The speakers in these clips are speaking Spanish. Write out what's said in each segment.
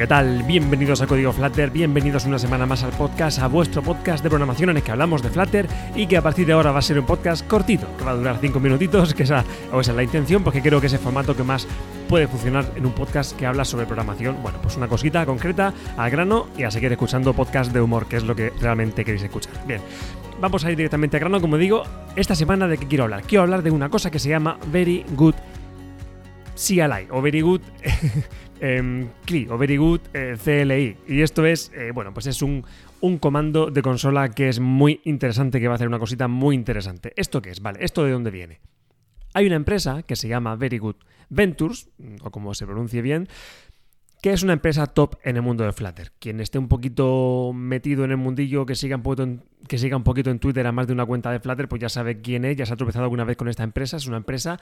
¿qué tal? Bienvenidos a Código Flutter, bienvenidos una semana más al podcast, a vuestro podcast de programación en el que hablamos de Flutter y que a partir de ahora va a ser un podcast cortito, que va a durar 5 minutitos, que esa, o esa es la intención, porque creo que es el formato que más puede funcionar en un podcast que habla sobre programación. Bueno, pues una cosita concreta, al grano y a seguir escuchando podcast de humor, que es lo que realmente queréis escuchar. Bien, vamos a ir directamente al grano, como digo, esta semana de qué quiero hablar. Quiero hablar de una cosa que se llama Very Good CLI o Very CLI o Very CLI. Y esto es, eh, bueno, pues es un, un comando de consola que es muy interesante, que va a hacer una cosita muy interesante. ¿Esto qué es? Vale, ¿esto de dónde viene? Hay una empresa que se llama Very Good Ventures, o como se pronuncie bien, que es una empresa top en el mundo de Flutter. Quien esté un poquito metido en el mundillo, que siga un poquito en, que siga un poquito en Twitter a más de una cuenta de Flutter, pues ya sabe quién es, ya se ha tropezado alguna vez con esta empresa. Es una empresa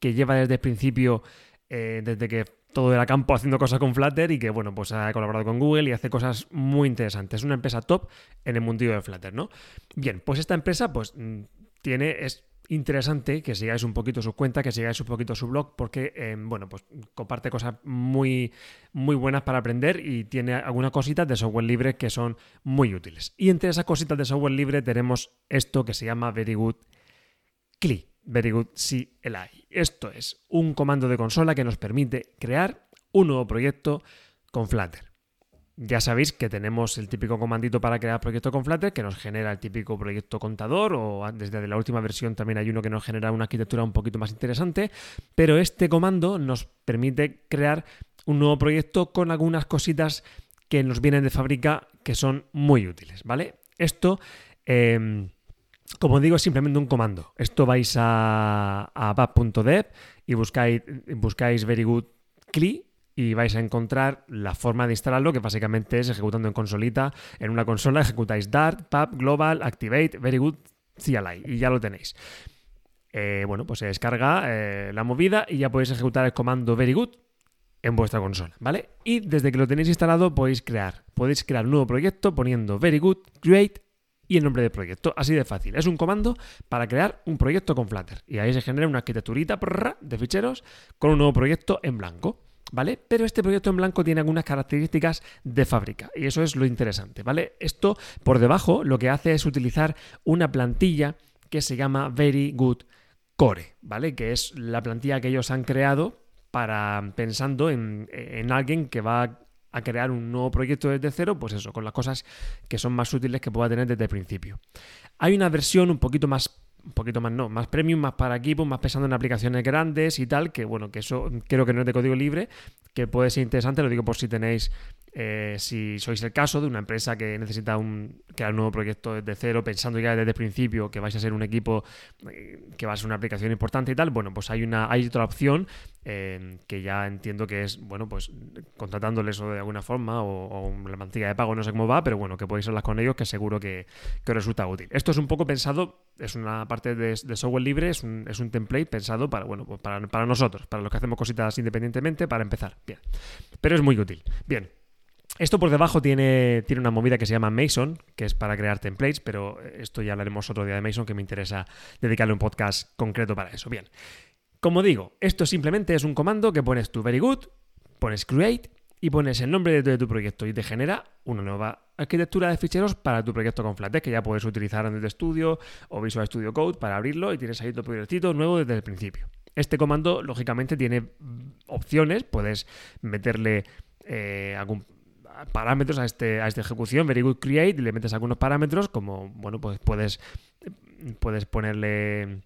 que lleva desde el principio, eh, desde que todo era campo haciendo cosas con Flutter y que, bueno, pues ha colaborado con Google y hace cosas muy interesantes. Es una empresa top en el mundillo de Flutter, ¿no? Bien, pues esta empresa, pues mm, tiene, es interesante que sigáis un poquito su cuenta, que sigáis un poquito su blog, porque, eh, bueno, pues comparte cosas muy, muy buenas para aprender y tiene algunas cositas de software libre que son muy útiles. Y entre esas cositas de software libre tenemos esto que se llama Very Good CLI, Very Good CLI. Esto es un comando de consola que nos permite crear un nuevo proyecto con Flutter. Ya sabéis que tenemos el típico comandito para crear proyecto con Flutter que nos genera el típico proyecto contador o desde la última versión también hay uno que nos genera una arquitectura un poquito más interesante, pero este comando nos permite crear un nuevo proyecto con algunas cositas que nos vienen de fábrica que son muy útiles, ¿vale? Esto, eh, como digo, es simplemente un comando. Esto vais a, a bab.dev y buscáis, buscáis very good CLI y vais a encontrar la forma de instalarlo, que básicamente es ejecutando en consolita. En una consola ejecutáis Dart, pub, global, activate, very y ya lo tenéis. Eh, bueno, pues se descarga eh, la movida y ya podéis ejecutar el comando very good en vuestra consola, ¿vale? Y desde que lo tenéis instalado podéis crear, podéis crear un nuevo proyecto poniendo very good, create y el nombre del proyecto. Así de fácil. Es un comando para crear un proyecto con Flutter. Y ahí se genera una arquitecturita de ficheros con un nuevo proyecto en blanco. ¿vale? Pero este proyecto en blanco tiene algunas características de fábrica y eso es lo interesante, ¿vale? Esto por debajo lo que hace es utilizar una plantilla que se llama Very Good Core, ¿vale? Que es la plantilla que ellos han creado para pensando en, en alguien que va a crear un nuevo proyecto desde cero, pues eso, con las cosas que son más útiles que pueda tener desde el principio. Hay una versión un poquito más un poquito más no, más premium, más para equipos, más pensando en aplicaciones grandes y tal, que bueno, que eso creo que no es de código libre, que puede ser interesante, lo digo por si tenéis, eh, si sois el caso de una empresa que necesita un, crear un nuevo proyecto desde cero, pensando ya desde el principio que vais a ser un equipo eh, que va a ser una aplicación importante y tal, bueno, pues hay una, hay otra opción eh, que ya entiendo que es, bueno, pues contratándoles o de alguna forma o, o, la mantilla de pago, no sé cómo va, pero bueno, que podéis hablar con ellos que seguro que, que os resulta útil. Esto es un poco pensado, es una parte de, de software libre, es un, es un, template pensado para, bueno, pues para, para nosotros, para los que hacemos cositas independientemente, para empezar. Bien. Pero es muy útil. Bien. Esto por debajo tiene, tiene una movida que se llama Mason, que es para crear templates, pero esto ya hablaremos otro día de Mason, que me interesa dedicarle un podcast concreto para eso. Bien. Como digo, esto simplemente es un comando que pones tu very good, pones create y pones el nombre de tu proyecto y te genera una nueva arquitectura de ficheros para tu proyecto con Flatex que ya puedes utilizar en el Studio o Visual Studio Code para abrirlo y tienes ahí tu proyectito nuevo desde el principio. Este comando, lógicamente, tiene opciones, puedes meterle eh, algún parámetros a, este, a esta ejecución, very good create, y le metes algunos parámetros, como, bueno, pues puedes, puedes ponerle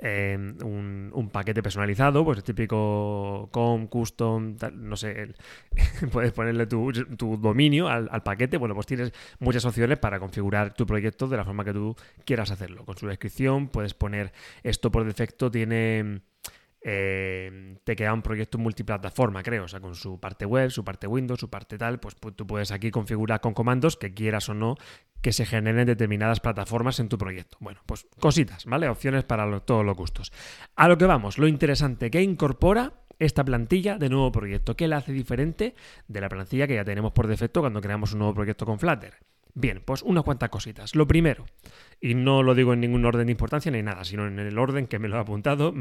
eh, un, paquete personalizado, pues el típico com, custom, tal, no sé, el, puedes ponerle tu, tu dominio al, paquete. Bueno, pues tienes muchas opciones para configurar tu proyecto de la forma que tú quieras hacerlo. Con su descripción puedes poner esto por defecto, tiene eh, te queda un proyecto multiplataforma, creo, o sea, con su parte web, su parte Windows, su parte tal, pues, pues tú puedes aquí configurar con comandos que quieras o no que se generen determinadas plataformas en tu proyecto. Bueno, pues cositas, ¿vale? Opciones para todos los gustos. A lo que vamos, lo interesante que incorpora esta plantilla de nuevo proyecto. ¿Qué la hace diferente de la plantilla que ya tenemos por defecto cuando creamos un nuevo proyecto con Flutter? Bien, pues unas cuantas cositas. Lo primero, y no lo digo en ningún orden de importancia ni nada, sino en el orden que me lo he apuntado,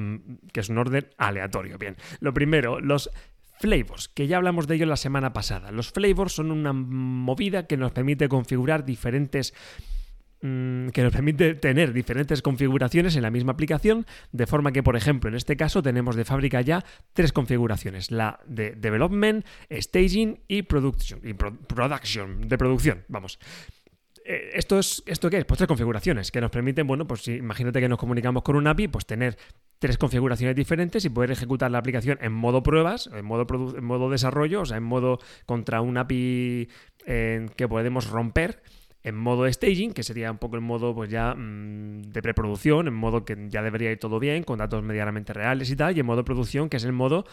que es un orden aleatorio. Bien, lo primero, los Flavors, que ya hablamos de ello la semana pasada. Los flavors son una movida que nos permite configurar diferentes mm, que nos permite tener diferentes configuraciones en la misma aplicación, de forma que, por ejemplo, en este caso tenemos de fábrica ya tres configuraciones, la de development, staging y production, y de producción, vamos. Eh, ¿Esto, es, ¿Esto qué es? Pues tres configuraciones que nos permiten, bueno, pues imagínate que nos comunicamos con un API, pues tener tres configuraciones diferentes y poder ejecutar la aplicación en modo pruebas, en modo, en modo desarrollo, o sea, en modo contra un API que podemos romper en modo staging, que sería un poco el modo pues ya mm, de preproducción, en modo que ya debería ir todo bien, con datos medianamente reales y tal, y en modo producción, que es el modo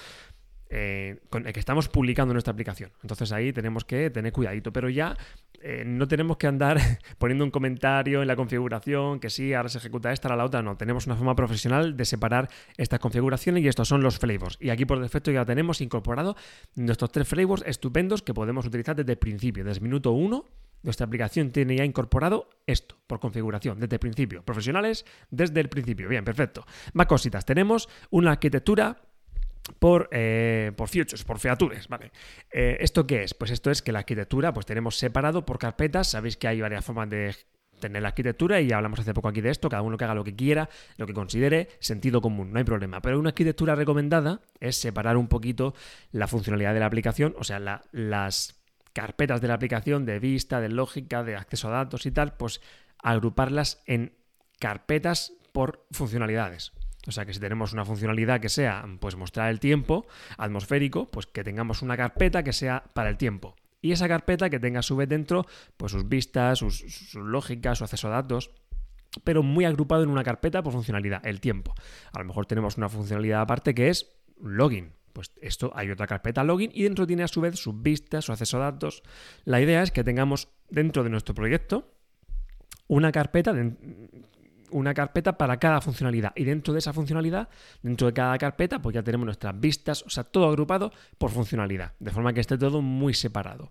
eh, con el que estamos publicando nuestra aplicación. Entonces ahí tenemos que tener cuidadito, pero ya eh, no tenemos que andar poniendo un comentario en la configuración que sí, ahora se ejecuta esta, ahora la otra, no. Tenemos una forma profesional de separar estas configuraciones y estos son los flavors. Y aquí por defecto ya tenemos incorporado nuestros tres flavors estupendos que podemos utilizar desde el principio, desde minuto uno nuestra aplicación tiene ya incorporado esto por configuración desde el principio. Profesionales desde el principio. Bien, perfecto. Más cositas. Tenemos una arquitectura por, eh, por futures, por features, ¿vale? Eh, ¿Esto qué es? Pues esto es que la arquitectura pues tenemos separado por carpetas, sabéis que hay varias formas de tener la arquitectura y ya hablamos hace poco aquí de esto, cada uno que haga lo que quiera, lo que considere sentido común, no hay problema. Pero una arquitectura recomendada es separar un poquito la funcionalidad de la aplicación, o sea, las carpetas de la aplicación de vista, de lógica, de acceso a datos y tal, pues agruparlas en carpetas por funcionalidades. O sea que si tenemos una funcionalidad que sea pues mostrar el tiempo atmosférico, pues que tengamos una carpeta que sea para el tiempo. Y esa carpeta que tenga a su vez dentro pues sus vistas, sus, lógicas, su acceso a datos, pero muy agrupado en una carpeta por funcionalidad, el tiempo. A lo mejor tenemos una funcionalidad aparte que es login. Pues esto hay otra carpeta login y dentro tiene a su vez sus vistas, su acceso a datos. La idea es que tengamos dentro de nuestro proyecto una carpeta una carpeta para cada funcionalidad. Y dentro de esa funcionalidad, dentro de cada carpeta, pues ya tenemos nuestras vistas, o sea, todo agrupado por funcionalidad, de forma que esté todo muy separado.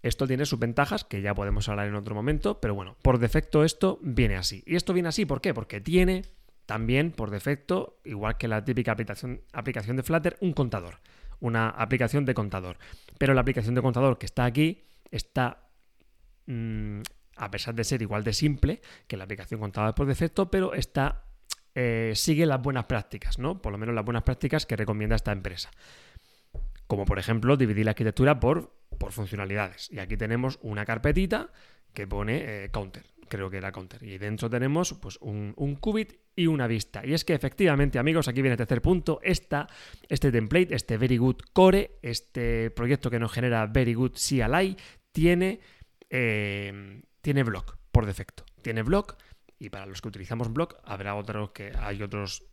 Esto tiene sus ventajas, que ya podemos hablar en otro momento, pero bueno, por defecto esto viene así. Y esto viene así, ¿por qué? Porque tiene también por defecto, igual que la típica aplicación, aplicación de Flutter, un contador, una aplicación de contador. Pero la aplicación de contador que está aquí está mm, a pesar de ser igual de simple que la aplicación contada por defecto, pero está, eh, sigue las buenas prácticas, ¿no? Por lo menos las buenas prácticas que recomienda esta empresa. Como por ejemplo dividir la arquitectura por, por funcionalidades. Y aquí tenemos una carpetita que pone eh, counter, creo que era counter. Y dentro tenemos pues, un, un, qubit y una vista. Y es que efectivamente, amigos, aquí viene el tercer punto. Esta, este template, este Very Good Core, este proyecto que nos genera Very Good CLI, tiene eh, tiene block por defecto. Tiene block y para los que utilizamos block habrá otros que hay otros,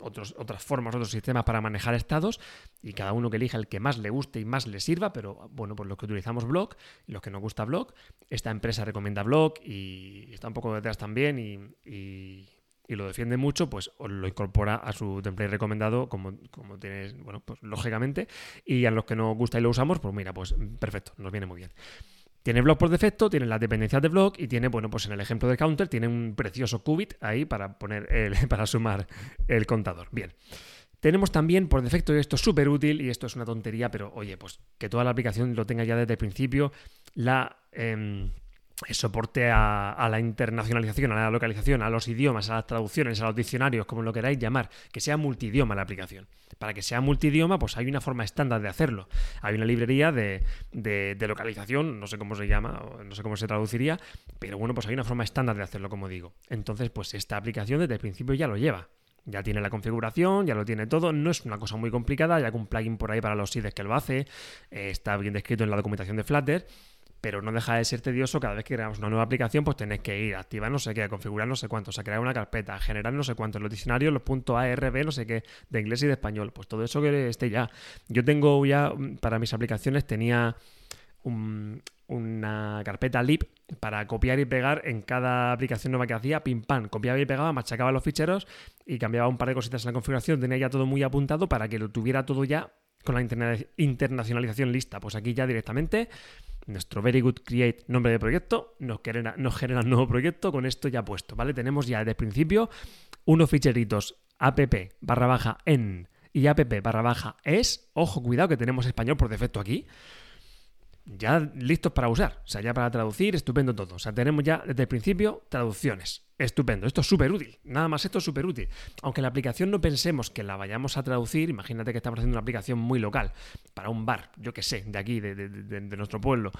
otros, otras formas, otros sistemas para manejar estados y cada uno que elija el que más le guste y más le sirva, pero bueno, pues los que utilizamos block y los que nos gusta block, esta empresa recomienda block y está un poco detrás también y, lo defiende mucho, pues lo incorpora a su template recomendado como, como tienes, bueno, pues lógicamente y a los que nos gusta y lo usamos, pues mira, pues perfecto, nos viene muy bien. Tiene block por defecto, tiene las dependencias de block y tiene, bueno, pues en el ejemplo del counter tiene un precioso qubit ahí para poner el, para sumar el contador. Bien. Tenemos también por defecto, y esto es súper útil, y esto es una tontería, pero oye, pues que toda la aplicación lo tenga ya desde el principio, la em, soporte a, la internacionalización, a la localización, a los idiomas, a las traducciones, a los diccionarios, como lo queráis llamar, que sea multidioma la aplicación. Para que sea multidioma, pues hay una forma estándar de hacerlo. Hay una librería de, de, localización, no sé cómo se llama, no sé cómo se traduciría, pero bueno, pues hay una forma estándar de hacerlo, como digo. Entonces, pues esta aplicación desde el principio ya lo lleva. Ya tiene la configuración, ya lo tiene todo, no es una cosa muy complicada, con un plugin por ahí para los SIDs que lo hace, eh, está bien descrito en la documentación de Flutter pero no deja de ser tedioso cada vez que creamos una nueva aplicación, pues tenéis que ir, activar no sé qué, configurar no sé cuánto, o sea, crear una carpeta, generar no sé cuánto, los diccionarios, los puntos ARB, no sé qué, de inglés y de español, pues todo eso que esté ya. Yo tengo ya, mm, para mis aplicaciones, tenía una carpeta lib para copiar y pegar en cada aplicación nueva que hacía, pim pam, copiaba y pegaba, machacaba los ficheros y cambiaba un par de cositas en la configuración, tenía ya todo muy apuntado para que lo tuviera todo ya con la internacionalización lista. Pues aquí ya directamente nuestro Very Good Create nombre de proyecto nos genera, nos genera un nuevo proyecto con esto ya puesto, ¿vale? Tenemos ya desde el principio unos ficheritos app barra baja en y app barra baja es, ojo, cuidado que tenemos español por defecto aquí, ya listos para usar, o sea, ya para traducir, estupendo todo. O sea, tenemos ya desde el principio traducciones. Estupendo, esto es súper útil, nada más esto es súper útil. Aunque la aplicación no pensemos que la vayamos a traducir, imagínate que estamos haciendo una aplicación muy local, para un bar, yo que sé, de aquí, de, de nuestro pueblo.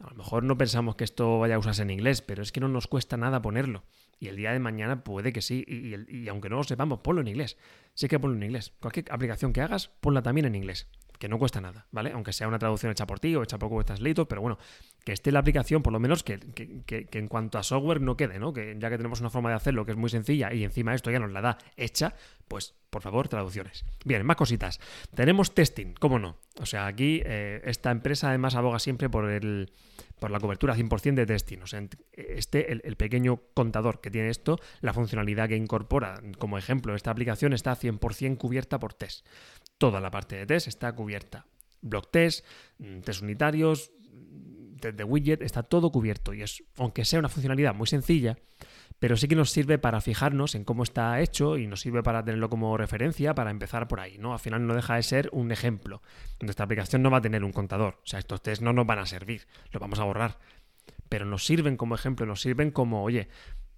A lo mejor no pensamos que esto vaya a usarse en inglés, pero es que no nos cuesta nada ponerlo. Y el día de mañana puede que sí, y, aunque no lo sepamos, ponlo en inglés. Sí que ponlo en inglés. Cualquier aplicación que hagas, ponla también en inglés que no cuesta nada, ¿vale? Aunque sea una traducción hecha por ti o hecha por Google Translate, pero bueno, que esté la aplicación, por lo menos que, en cuanto a software no quede, ¿no? Que ya que tenemos una forma de hacerlo que es muy sencilla y encima esto ya nos la da hecha, pues por favor, traducciones. Bien, más cositas. Tenemos testing, ¿cómo no? O sea, aquí eh, esta empresa además aboga siempre por el por la cobertura 100% de testing. O sea, este, el, pequeño contador que tiene esto, la funcionalidad que incorpora, como ejemplo, esta aplicación está 100% cubierta por test. Toda la parte de test está cubierta. Block test, mm, test unitarios, test de widget, está todo cubierto. Y es, aunque sea una funcionalidad muy sencilla, pero sí que nos sirve para fijarnos en cómo está hecho y nos sirve para tenerlo como referencia para empezar por ahí, ¿no? Al final no deja de ser un ejemplo. Nuestra aplicación no va a tener un contador, o sea, estos test no nos van a servir, los vamos a borrar. Pero nos sirven como ejemplo, nos sirven como, oye,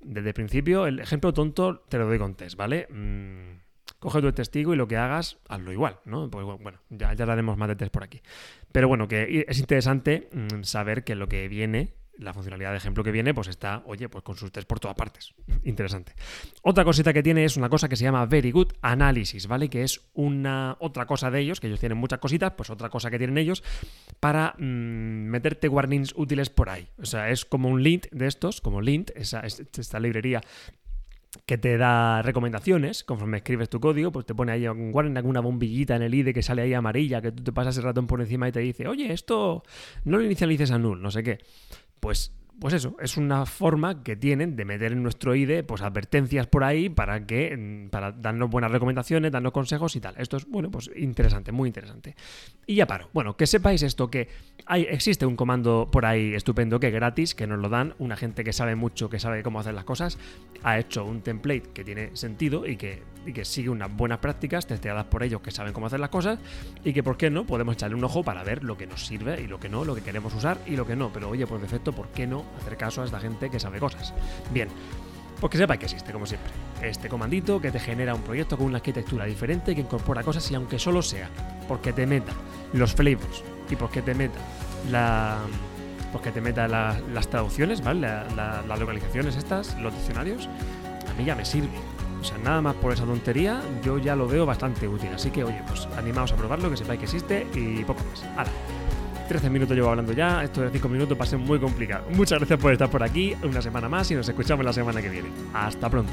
desde el principio, el ejemplo tonto te lo doy con test, ¿vale? Mm, coge tu testigo y lo que hagas, hazlo igual, ¿no? Pues bueno, ya, ya haremos más de test por aquí. Pero bueno, que es interesante mm, saber que lo que viene la funcionalidad de ejemplo que viene, pues está, oye, pues con sus test por todas partes. Interesante. Otra cosita que tiene es una cosa que se llama Very Good Analysis, ¿vale? Que es una otra cosa de ellos, que ellos tienen muchas cositas, pues otra cosa que tienen ellos para mm, meterte warnings útiles por ahí. O sea, es como un lint de estos, como lint, esta librería que te da recomendaciones conforme escribes tu código, pues te pone ahí warning, alguna bombillita en el IDE que sale ahí amarilla, que tú te pasas el ratón por encima y te dice, oye, esto no lo inicialices a null, no sé qué. Pues pues eso, es una forma que tienen de meter en nuestro IDE pues advertencias por ahí para que mm, para darnos buenas recomendaciones, darnos consejos y tal. Esto es bueno, pues interesante, muy interesante. Y ya paro. Bueno, que sepáis esto que hay existe un comando por ahí estupendo que es gratis, que nos lo dan una gente que sabe mucho, que sabe cómo hacer las cosas, ha hecho un template que tiene sentido y que y que sigue unas buenas prácticas testeadas por ellos que saben cómo hacer las cosas y que, ¿por qué no? Podemos echarle un ojo para ver lo que nos sirve y lo que no, lo que queremos usar y lo que no. Pero oye, por defecto, ¿por qué no hacer caso a esta gente que sabe cosas? Bien, pues que sepa que existe, como siempre. Este comandito que te genera un proyecto con una arquitectura diferente que incorpora cosas y aunque solo sea porque te meta los flavors y porque te meta la porque te meta las traducciones, ¿vale? las localizaciones estas, los diccionarios, a mí ya me sirve. O sea, nada más por esa tontería, yo ya lo veo bastante útil. Así que, oye, pues animaos a probarlo, que sepáis que existe y poco más. ¡Hala! 13 minutos llevo hablando ya, esto de 5 minutos va muy complicado. Muchas gracias por estar por aquí, una semana más y nos escuchamos la semana que viene. Hasta pronto.